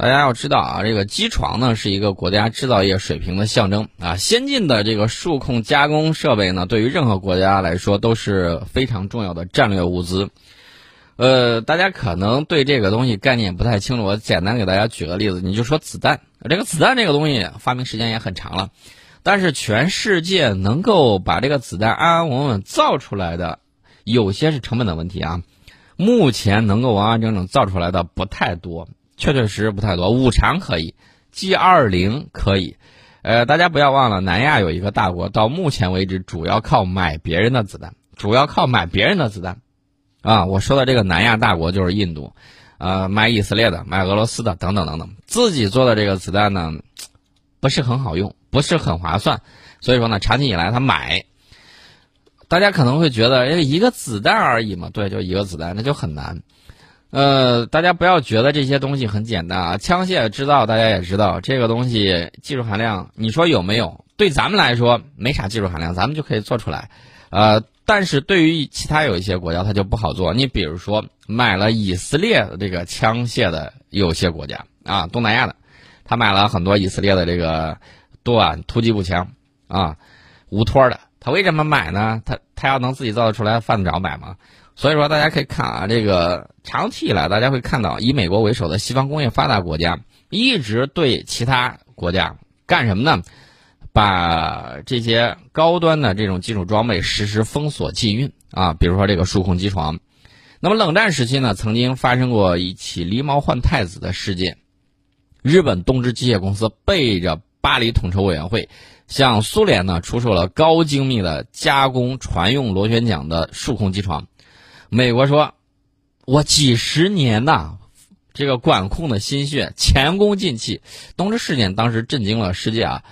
大家要知道啊，这个机床呢是一个国家制造业水平的象征啊。先进的这个数控加工设备呢，对于任何国家来说都是非常重要的战略物资。呃，大家可能对这个东西概念不太清楚，我简单给大家举个例子，你就说子弹，这个子弹这个东西发明时间也很长了，但是全世界能够把这个子弹安安稳稳造出来的，有些是成本的问题啊。目前能够完完整整造出来的不太多。确确实实不太多，五常可以，G 二零可以，呃，大家不要忘了，南亚有一个大国，到目前为止主要靠买别人的子弹，主要靠买别人的子弹，啊，我说的这个南亚大国就是印度，呃，买以色列的，买俄罗斯的，等等等等，自己做的这个子弹呢，不是很好用，不是很划算，所以说呢，长期以来他买，大家可能会觉得，哎，一个子弹而已嘛，对，就一个子弹，那就很难。呃，大家不要觉得这些东西很简单啊！枪械制造大家也知道，这个东西技术含量，你说有没有？对咱们来说没啥技术含量，咱们就可以做出来。呃，但是对于其他有一些国家，它就不好做。你比如说买了以色列的这个枪械的有些国家啊，东南亚的，他买了很多以色列的这个多管突击步枪啊，无托的。他为什么买呢？他他要能自己造得出来，犯得着买吗？所以说，大家可以看啊，这个长期以来，大家会看到以美国为首的西方工业发达国家一直对其他国家干什么呢？把这些高端的这种技术装备实施封锁禁运啊，比如说这个数控机床。那么冷战时期呢，曾经发生过一起狸猫换太子的事件，日本东芝机械公司背着巴黎统筹委员会，向苏联呢出售了高精密的加工船用螺旋桨的数控机床。美国说：“我几十年呐，这个管控的心血前功尽弃。”东芝事件当时震惊了世界啊！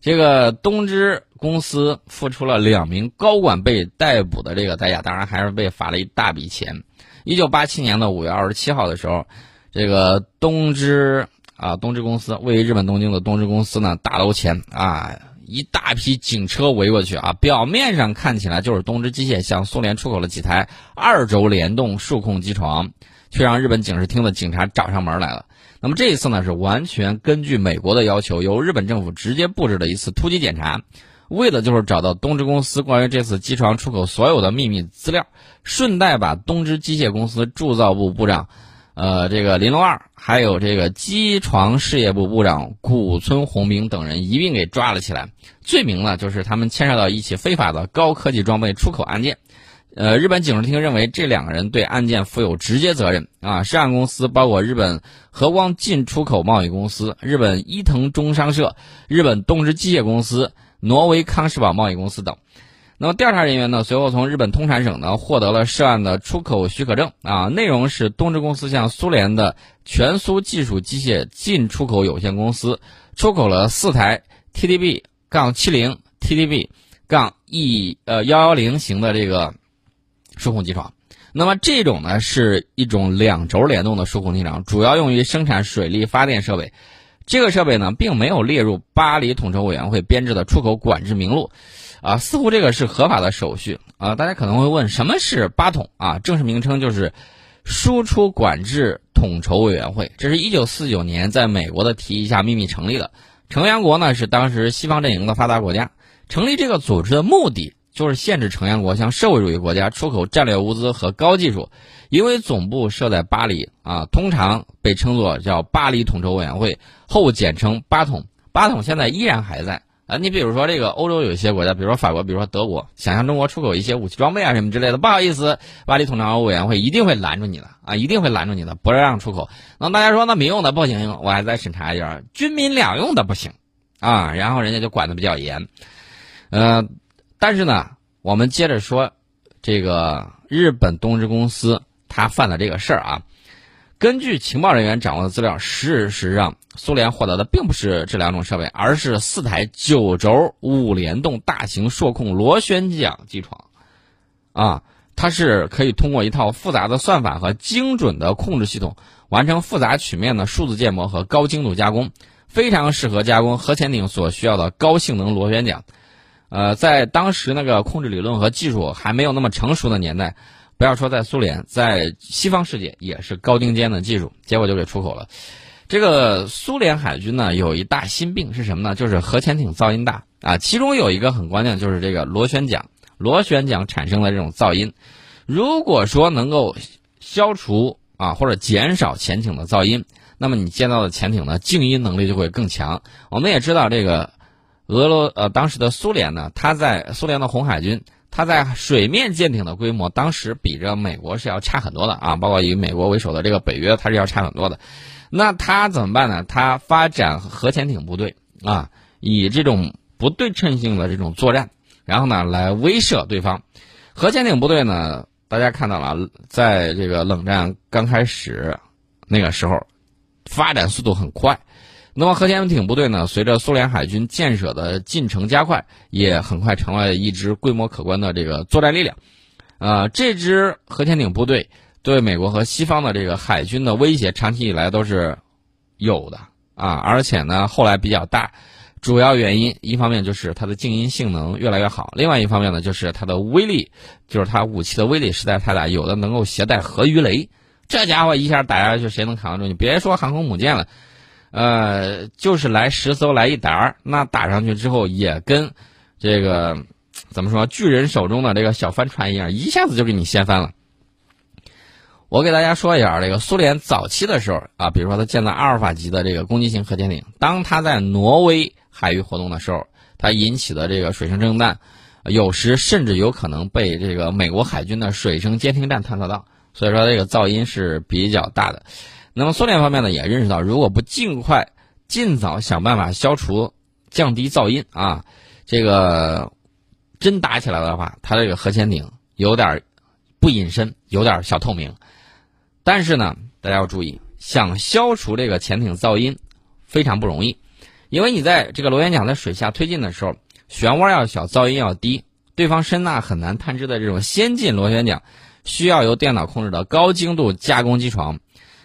这个东芝公司付出了两名高管被逮捕的这个代价，当然还是被罚了一大笔钱。一九八七年的五月二十七号的时候，这个东芝啊，东芝公司位于日本东京的东芝公司呢，大楼前啊。一大批警车围过去啊！表面上看起来就是东芝机械向苏联出口了几台二轴联动数控机床，却让日本警视厅的警察找上门来了。那么这一次呢，是完全根据美国的要求，由日本政府直接布置的一次突击检查，为的就是找到东芝公司关于这次机床出口所有的秘密资料，顺带把东芝机械公司铸造部部长。呃，这个林龙二，还有这个机床事业部部长古村宏明等人一并给抓了起来，罪名呢就是他们牵涉到一起非法的高科技装备出口案件。呃，日本警视厅认为这两个人对案件负有直接责任啊，涉案公司包括日本和光进出口贸易公司、日本伊藤中商社、日本东芝机械公司、挪威康士宝贸易公司等。那么调查人员呢？随后从日本通产省呢获得了涉案的出口许可证啊，内容是东芝公司向苏联的全苏技术机械进出口有限公司出口了四台 TDB 杠七零 TDB 杠 E 呃幺幺零型的这个数控机床。那么这种呢是一种两轴联动的数控机床，主要用于生产水力发电设备。这个设备呢并没有列入巴黎统筹委员会编制的出口管制名录。啊，似乎这个是合法的手续啊！大家可能会问，什么是八统啊？正式名称就是输出管制统筹委员会。这是一九四九年在美国的提议下秘密成立的。成员国呢是当时西方阵营的发达国家。成立这个组织的目的就是限制成员国向社会主义国家出口战略物资和高技术。因为总部设在巴黎啊，通常被称作叫巴黎统筹委员会，后简称八统。八统现在依然还在。啊，你比如说这个欧洲有一些国家，比如说法国，比如说德国，想向中国出口一些武器装备啊什么之类的，不好意思，巴黎统筹委员会一定会拦住你的啊，一定会拦住你的，不让出口。那大家说那民用的不行，我还在审查一下，军民两用的不行，啊，然后人家就管的比较严。呃，但是呢，我们接着说这个日本东芝公司他犯的这个事儿啊。根据情报人员掌握的资料，事实上，苏联获得的并不是这两种设备，而是四台九轴五联动大型数控螺旋桨机床。啊，它是可以通过一套复杂的算法和精准的控制系统，完成复杂曲面的数字建模和高精度加工，非常适合加工核潜艇所需要的高性能螺旋桨。呃，在当时那个控制理论和技术还没有那么成熟的年代。不要说在苏联，在西方世界也是高精尖的技术，结果就给出口了。这个苏联海军呢有一大心病是什么呢？就是核潜艇噪音大啊。其中有一个很关键，就是这个螺旋桨，螺旋桨产生的这种噪音。如果说能够消除啊或者减少潜艇的噪音，那么你建造的潜艇呢静音能力就会更强。我们也知道这个俄罗呃当时的苏联呢，它在苏联的红海军。它在水面舰艇的规模，当时比着美国是要差很多的啊，包括以美国为首的这个北约，它是要差很多的。那它怎么办呢？它发展核潜艇部队啊，以这种不对称性的这种作战，然后呢来威慑对方。核潜艇部队呢，大家看到了，在这个冷战刚开始那个时候，发展速度很快。那么核潜艇部队呢？随着苏联海军建设的进程加快，也很快成了一支规模可观的这个作战力量。呃，这支核潜艇部队对美国和西方的这个海军的威胁，长期以来都是有的啊。而且呢，后来比较大，主要原因一方面就是它的静音性能越来越好，另外一方面呢，就是它的威力，就是它武器的威力实在太大，有的能够携带核鱼雷，这家伙一下打下去，谁能扛得住？你别说航空母舰了。呃，就是来十艘来一打儿，那打上去之后也跟这个怎么说巨人手中的这个小帆船一样，一下子就给你掀翻了。我给大家说一下这个苏联早期的时候啊，比如说它建造阿尔法级的这个攻击型核潜艇，当它在挪威海域活动的时候，它引起的这个水声震荡，有时甚至有可能被这个美国海军的水声监听站探测到，所以说这个噪音是比较大的。那么苏联方面呢也认识到，如果不尽快、尽早想办法消除、降低噪音啊，这个真打起来的话，它这个核潜艇有点不隐身，有点小透明。但是呢，大家要注意，想消除这个潜艇噪音非常不容易，因为你在这个螺旋桨在水下推进的时候，漩涡要小，噪音要低，对方声呐很难探知的这种先进螺旋桨，需要由电脑控制的高精度加工机床。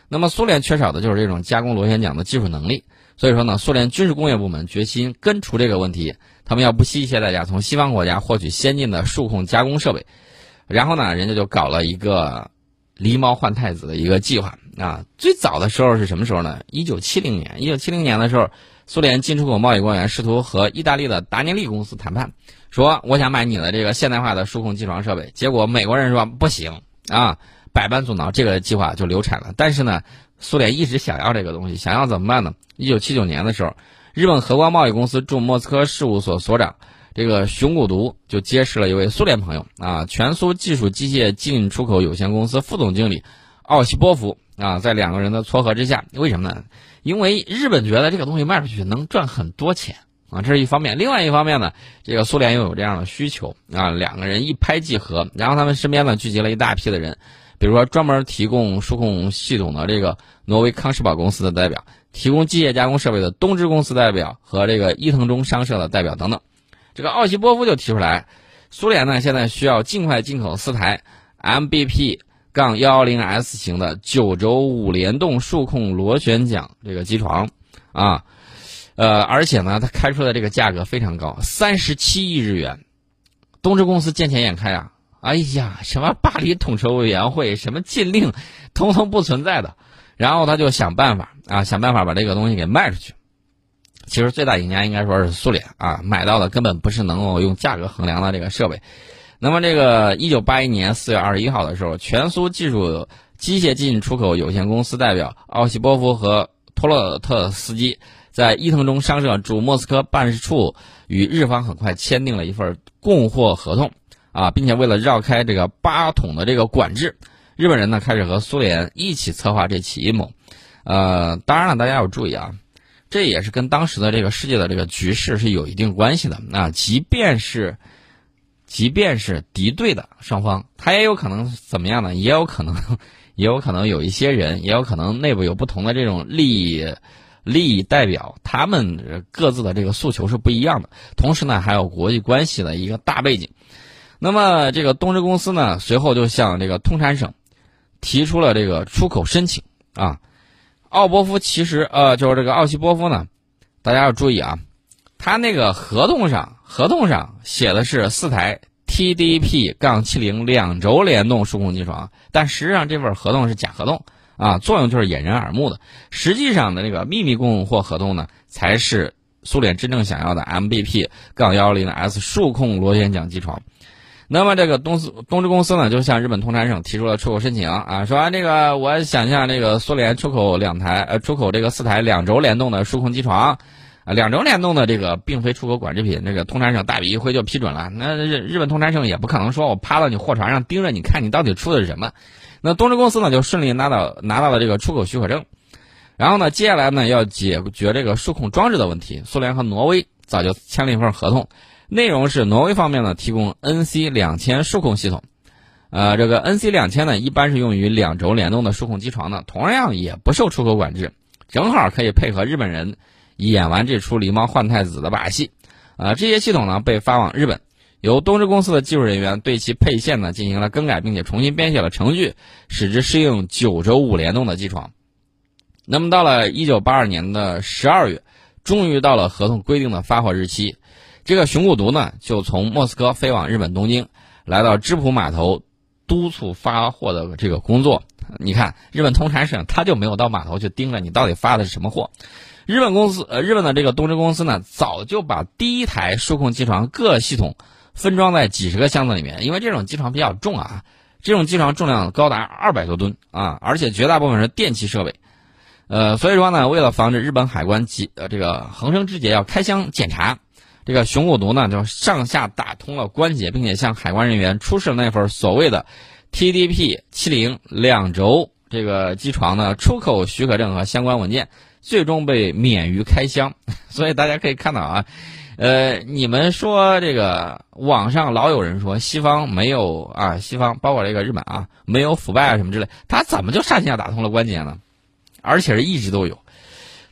那么苏联缺少的就是这种加工螺旋桨的技术能力，所以说呢，苏联军事工业部门决心根除这个问题，他们要不惜一切代价从西方国家获取先进的数控加工设备，然后呢，人家就搞了一个狸猫换太子的一个计划啊。最早的时候是什么时候呢？一九七零年，一九七零年的时候，苏联进出口贸易官员试图和意大利的达涅利公司谈判，说我想买你的这个现代化的数控机床设备，结果美国人说不行啊。百般阻挠，这个计划就流产了。但是呢，苏联一直想要这个东西，想要怎么办呢？一九七九年的时候，日本和光贸易公司驻莫斯科事务所所长这个熊谷独就结识了一位苏联朋友啊，全苏技术机械进出口有限公司副总经理奥西波夫啊，在两个人的撮合之下，为什么呢？因为日本觉得这个东西卖出去能赚很多钱啊，这是一方面。另外一方面呢，这个苏联又有这样的需求啊，两个人一拍即合，然后他们身边呢聚集了一大批的人。比如说，专门提供数控系统的这个挪威康士堡公司的代表，提供机械加工设备的东芝公司代表和这个伊藤忠商社的代表等等。这个奥西波夫就提出来，苏联呢现在需要尽快进口四台 MBP- 杠幺幺零 S 型的九轴五联动数控螺旋桨这个机床，啊，呃，而且呢，他开出的这个价格非常高，三十七亿日元。东芝公司见钱眼开啊。哎呀，什么巴黎统筹委员会，什么禁令，通通不存在的。然后他就想办法啊，想办法把这个东西给卖出去。其实最大赢家应该说是苏联啊，买到的根本不是能够用价格衡量的这个设备。那么这个一九八一年四月二十一号的时候，全苏技术机械进出口有限公司代表奥西波夫和托洛特斯基在伊藤忠商社驻莫斯科办事处与日方很快签订了一份供货合同。啊，并且为了绕开这个八桶的这个管制，日本人呢开始和苏联一起策划这起阴谋。呃，当然了，大家要注意啊，这也是跟当时的这个世界的这个局势是有一定关系的。那即便是，即便是敌对的双方，他也有可能怎么样呢？也有可能，也有可能有一些人，也有可能内部有不同的这种利益利益代表，他们各自的这个诉求是不一样的。同时呢，还有国际关系的一个大背景。那么，这个东芝公司呢，随后就向这个通产省提出了这个出口申请啊。奥波夫其实呃，就是这个奥西波夫呢，大家要注意啊，他那个合同上合同上写的是四台 TDP- 杠七零两轴联动数控机床，但实际上这份合同是假合同啊，作用就是掩人耳目的。实际上的那个秘密供货合同呢，才是苏联真正想要的 MBP 杠幺幺零 S 数控螺旋桨机床。那么这个东斯东芝公司呢，就向日本通产省提出了出口申请啊，说这个我想向这个苏联出口两台呃出口这个四台两轴联动的数控机床，啊两轴联动的这个并非出口管制品，这个通产省大笔一挥就批准了。那日日本通产省也不可能说我趴到你货船上盯着你看你到底出的是什么。那东芝公司呢就顺利拿到拿到了这个出口许可证，然后呢接下来呢要解决这个数控装置的问题，苏联和挪威早就签了一份合同。内容是挪威方面呢提供 NC 两千数控系统，呃，这个 NC 两千呢一般是用于两轴联动的数控机床的，同样也不受出口管制，正好可以配合日本人演完这出狸猫换太子的把戏。啊，这些系统呢被发往日本，由东芝公司的技术人员对其配线呢进行了更改，并且重新编写了程序，使之适应九轴五联动的机床。那么到了一九八二年的十二月，终于到了合同规定的发货日期。这个熊谷毒呢，就从莫斯科飞往日本东京，来到芝浦码头，督促发货的这个工作。你看，日本通产省他就没有到码头去盯着你到底发的是什么货。日本公司，呃，日本的这个东芝公司呢，早就把第一台数控机床各系统分装在几十个箱子里面，因为这种机床比较重啊，这种机床重量高达二百多吨啊，而且绝大部分是电气设备。呃，所以说呢，为了防止日本海关及呃这个横生枝节要开箱检查。这个熊谷毒呢，就上下打通了关节，并且向海关人员出示了那份所谓的 TDP 七零两轴这个机床的出口许可证和相关文件，最终被免于开箱。所以大家可以看到啊，呃，你们说这个网上老有人说西方没有啊，西方包括这个日本啊，没有腐败啊什么之类，他怎么就上下打通了关节呢？而且是一直都有。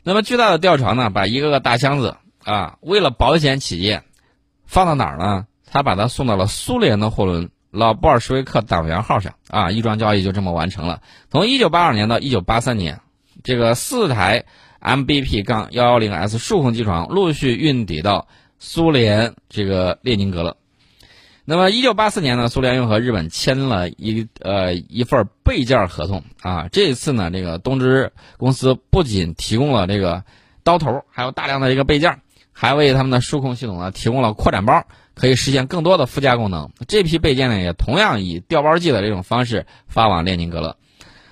那么巨大的吊床呢，把一个个大箱子。啊，为了保险起见，放到哪儿呢？他把它送到了苏联的货轮“老布尔什维克党员号”上。啊，一桩交易就这么完成了。从1982年到1983年，这个四台 MBP 杠幺幺零 S 数控机床陆续运抵到苏联这个列宁格勒。那么1984年呢，苏联又和日本签了一呃一份备件合同。啊，这一次呢，这个东芝公司不仅提供了这个刀头，还有大量的这个备件。还为他们的数控系统呢提供了扩展包，可以实现更多的附加功能。这批备件呢也同样以调包机的这种方式发往列宁格勒。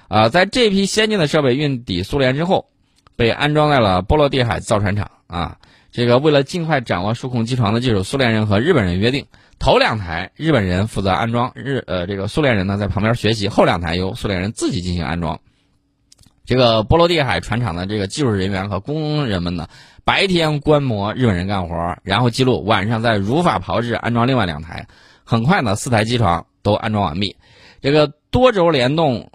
啊，在这批先进的设备运抵苏联之后，被安装在了波罗的海造船厂。啊，这个为了尽快掌握数控机床的技术，苏联人和日本人约定，头两台日本人负责安装，日呃这个苏联人呢在旁边学习，后两台由苏联人自己进行安装。这个波罗的海船厂的这个技术人员和工人们呢。白天观摩日本人干活，然后记录，晚上再如法炮制安装另外两台。很快呢，四台机床都安装完毕。这个多轴联动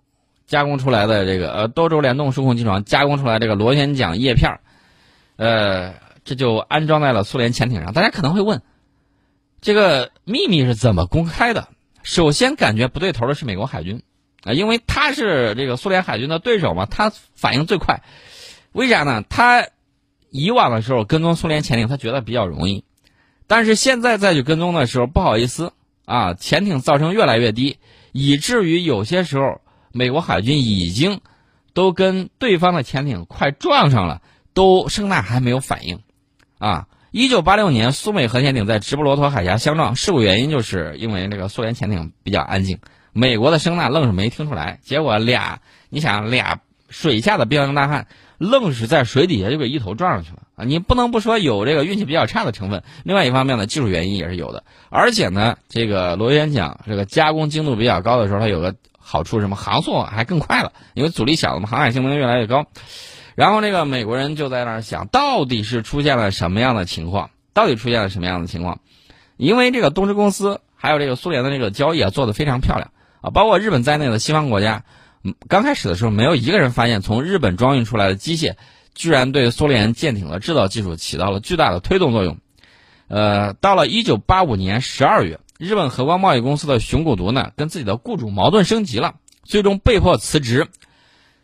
加工出来的这个呃多轴联动数控机床加工出来这个螺旋桨叶片呃，这就安装在了苏联潜艇上。大家可能会问，这个秘密是怎么公开的？首先感觉不对头的是美国海军啊，因为他是这个苏联海军的对手嘛，他反应最快。为啥呢？他。以往的时候跟踪苏联潜艇，他觉得比较容易，但是现在再去跟踪的时候，不好意思啊，潜艇噪声越来越低，以至于有些时候美国海军已经都跟对方的潜艇快撞上了，都声呐还没有反应。啊，一九八六年苏美核潜艇在直布罗陀海峡相撞，事故原因就是因为那个苏联潜艇比较安静，美国的声呐愣是没听出来，结果俩，你想俩水下的彪形大汉。愣是在水底下就给一头撞上去了啊！你不能不说有这个运气比较差的成分。另外一方面呢，技术原因也是有的。而且呢，这个螺旋桨这个加工精度比较高的时候，它有个好处什么？航速还更快了，因为阻力小了嘛，航海性能越来越高。然后那个美国人就在那儿想，到底是出现了什么样的情况？到底出现了什么样的情况？因为这个东芝公司还有这个苏联的这个交易啊，做的非常漂亮啊，包括日本在内的西方国家。嗯刚开始的时候，没有一个人发现，从日本装运出来的机械，居然对苏联舰艇的制造技术起到了巨大的推动作用。呃，到了1985年12月，日本和光贸易公司的熊谷毒呢，跟自己的雇主矛盾升级了，最终被迫辞职。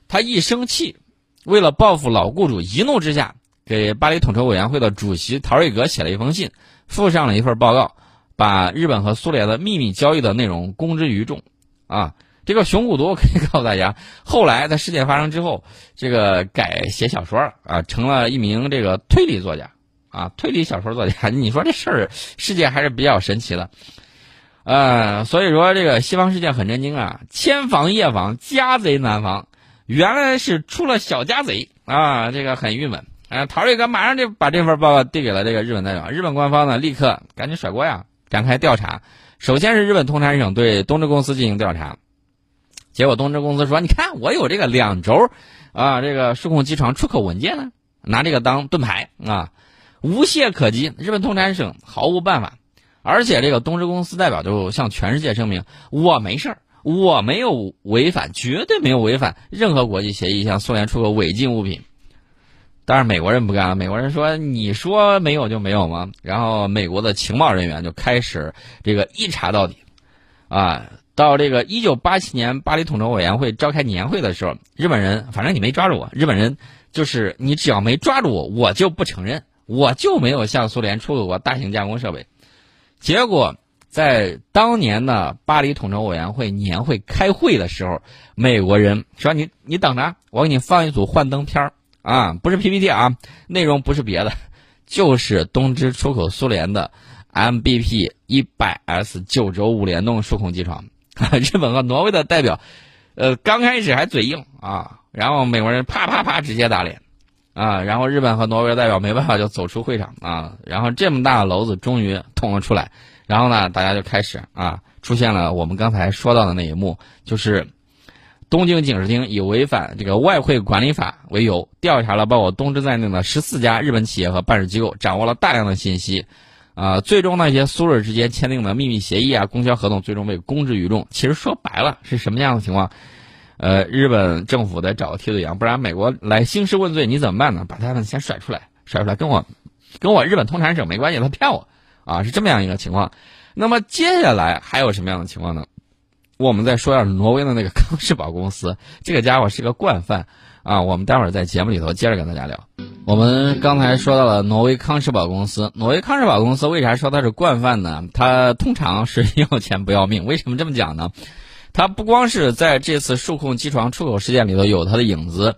他一生气，为了报复老雇主，一怒之下给巴黎统筹委员会的主席陶瑞格写了一封信，附上了一份报告，把日本和苏联的秘密交易的内容公之于众。啊。这个熊谷读可以告诉大家，后来在事件发生之后，这个改写小说了啊，成了一名这个推理作家啊，推理小说作家。你说这事儿，世界还是比较神奇的。呃，所以说这个西方世界很震惊啊，千防夜防，家贼难防，原来是出了小家贼啊，这个很郁闷。啊，陶瑞哥马上就把这份报告递给了这个日本代表，日本官方呢立刻赶紧甩锅呀，展开调查。首先是日本通产省对东芝公司进行调查，结果东芝公司说：“你看，我有这个两轴，啊，这个数控机床出口文件呢，拿这个当盾牌啊，无懈可击。”日本通产省毫无办法，而且这个东芝公司代表就向全世界声明：“我没事儿，我没有违反，绝对没有违反任何国际协议，向苏联出口违禁物品。”但是美国人不干了，美国人说：“你说没有就没有吗？”然后美国的情报人员就开始这个一查到底，啊，到这个一九八七年巴黎统筹委员会召开年会的时候，日本人反正你没抓住我，日本人就是你只要没抓住我，我就不承认，我就没有向苏联出口过大型加工设备。结果在当年的巴黎统筹委员会年会开会的时候，美国人说：“你你等着，我给你放一组幻灯片儿。”啊，不是 PPT 啊，内容不是别的，就是东芝出口苏联的 MBP 一百 S 九轴五联动数控机床。日本和挪威的代表，呃，刚开始还嘴硬啊，然后美国人啪啪啪直接打脸，啊，然后日本和挪威的代表没办法就走出会场啊，然后这么大的篓子终于捅了出来，然后呢，大家就开始啊，出现了我们刚才说到的那一幕，就是。东京警视厅以违反这个外汇管理法为由，调查了包括东芝在内的十四家日本企业和办事机构，掌握了大量的信息，啊，最终那些苏日之间签订的秘密协议啊、供销合同，最终被公之于众。其实说白了是什么样的情况？呃，日本政府得找个替罪羊，不然美国来兴师问罪，你怎么办呢？把他们先甩出来，甩出来，跟我，跟我日本通产省没关系，他骗我，啊，是这么样一个情况。那么接下来还有什么样的情况呢？我们再说一下挪威的那个康世宝公司，这个家伙是个惯犯啊！我们待会儿在节目里头接着跟大家聊。我们刚才说到了挪威康世宝公司，挪威康世宝公司为啥说它是惯犯呢？它通常是要钱不要命。为什么这么讲呢？它不光是在这次数控机床出口事件里头有它的影子，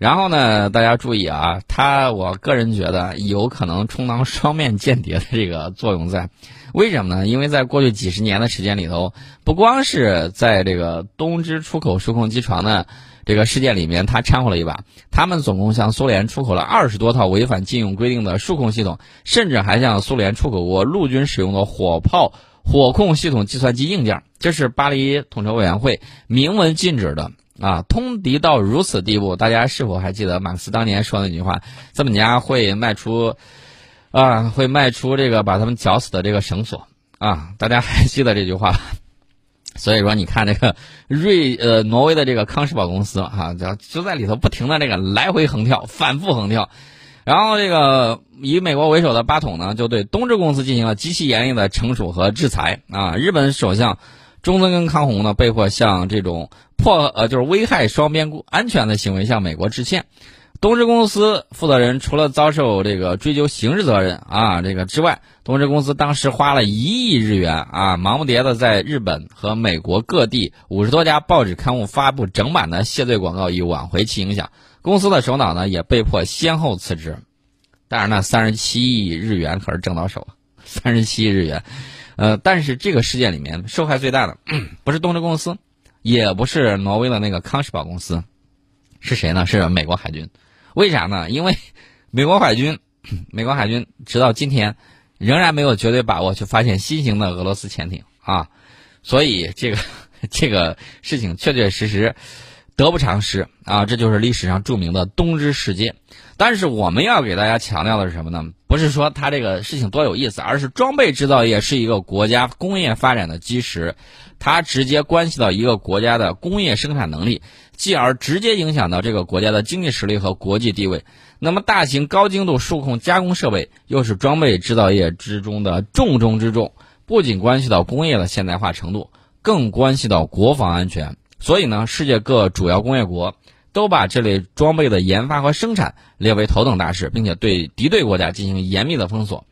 然后呢，大家注意啊，他我个人觉得有可能充当双面间谍的这个作用在。为什么呢？因为在过去几十年的时间里头，不光是在这个东芝出口数控机床的这个事件里面，他掺和了一把。他们总共向苏联出口了二十多套违反禁用规定的数控系统，甚至还向苏联出口过陆军使用的火炮火控系统计算机硬件。这是巴黎统筹委员会明文禁止的啊！通敌到如此地步，大家是否还记得马克思当年说那句话：“资本家会卖出。”啊，会卖出这个把他们绞死的这个绳索啊！大家还记得这句话？所以说，你看这个瑞呃挪威的这个康士宝公司哈，就就在里头不停的这个来回横跳，反复横跳。然后这个以美国为首的八统呢，就对东芝公司进行了极其严厉的惩处和制裁啊！日本首相中曾跟康弘呢，被迫向这种破呃就是危害双边安全的行为向美国致歉。东芝公司负责人除了遭受这个追究刑事责任啊，这个之外，东芝公司当时花了一亿日元啊，忙不迭的在日本和美国各地五十多家报纸刊物发布整版的谢罪广告，以挽回其影响。公司的首脑呢也被迫先后辞职。当然，那三十七亿日元可是挣到手了，三十七亿日元。呃，但是这个事件里面受害最大的不是东芝公司，也不是挪威的那个康士宝公司，是谁呢？是美国海军。为啥呢？因为 美国海军，美国海军直到今天仍然没有绝对把握去发现新型的俄罗斯潜艇啊，所以这个 这个事情确确实实得不偿失啊，这就是历史上著名的东芝事件。但是我们要给大家强调的是什么呢？不是说它这个事情多有意思，而是装备制造业是一个国家工业发展的基石，它直接关系到一个国家的工业生产能力。继而直接影响到这个国家的经济实力和国际地位。那么，大型高精度数控加工设备又是装备制造业之中的重中之重，不仅关系到工业的现代化程度，更关系到国防安全。所以呢，世界各主要工业国都把这类装备的研发和生产列为头等大事，并且对敌对国家进行严密的封锁。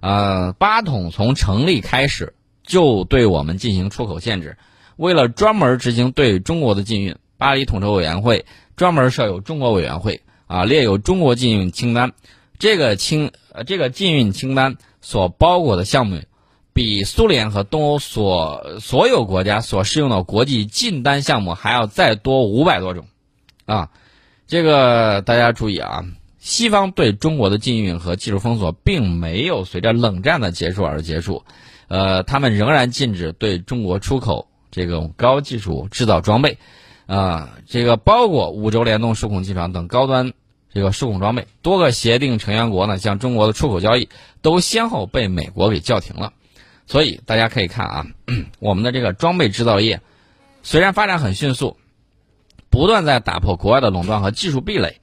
呃，八统从成立开始就对我们进行出口限制。为了专门执行对中国的禁运，巴黎统筹委员会专门设有中国委员会啊，列有中国禁运清单。这个清呃这个禁运清单所包裹的项目，比苏联和东欧所所有国家所适用的国际禁单项目还要再多五百多种，啊，这个大家注意啊。西方对中国的禁运和技术封锁并没有随着冷战的结束而结束，呃，他们仍然禁止对中国出口这种高技术制造装备，啊，这个包括五轴联动数控机床等高端这个数控装备。多个协定成员国呢，向中国的出口交易都先后被美国给叫停了。所以大家可以看啊，我们的这个装备制造业虽然发展很迅速，不断在打破国外的垄断和技术壁垒。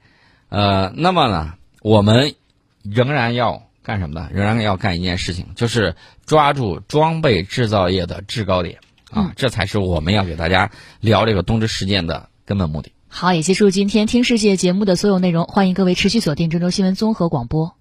呃，那么呢，我们仍然要干什么呢？仍然要干一件事情，就是抓住装备制造业的制高点啊，这才是我们要给大家聊这个东芝事件的根本目的。好，也结束今天听世界节目的所有内容，欢迎各位持续锁定郑州新闻综合广播。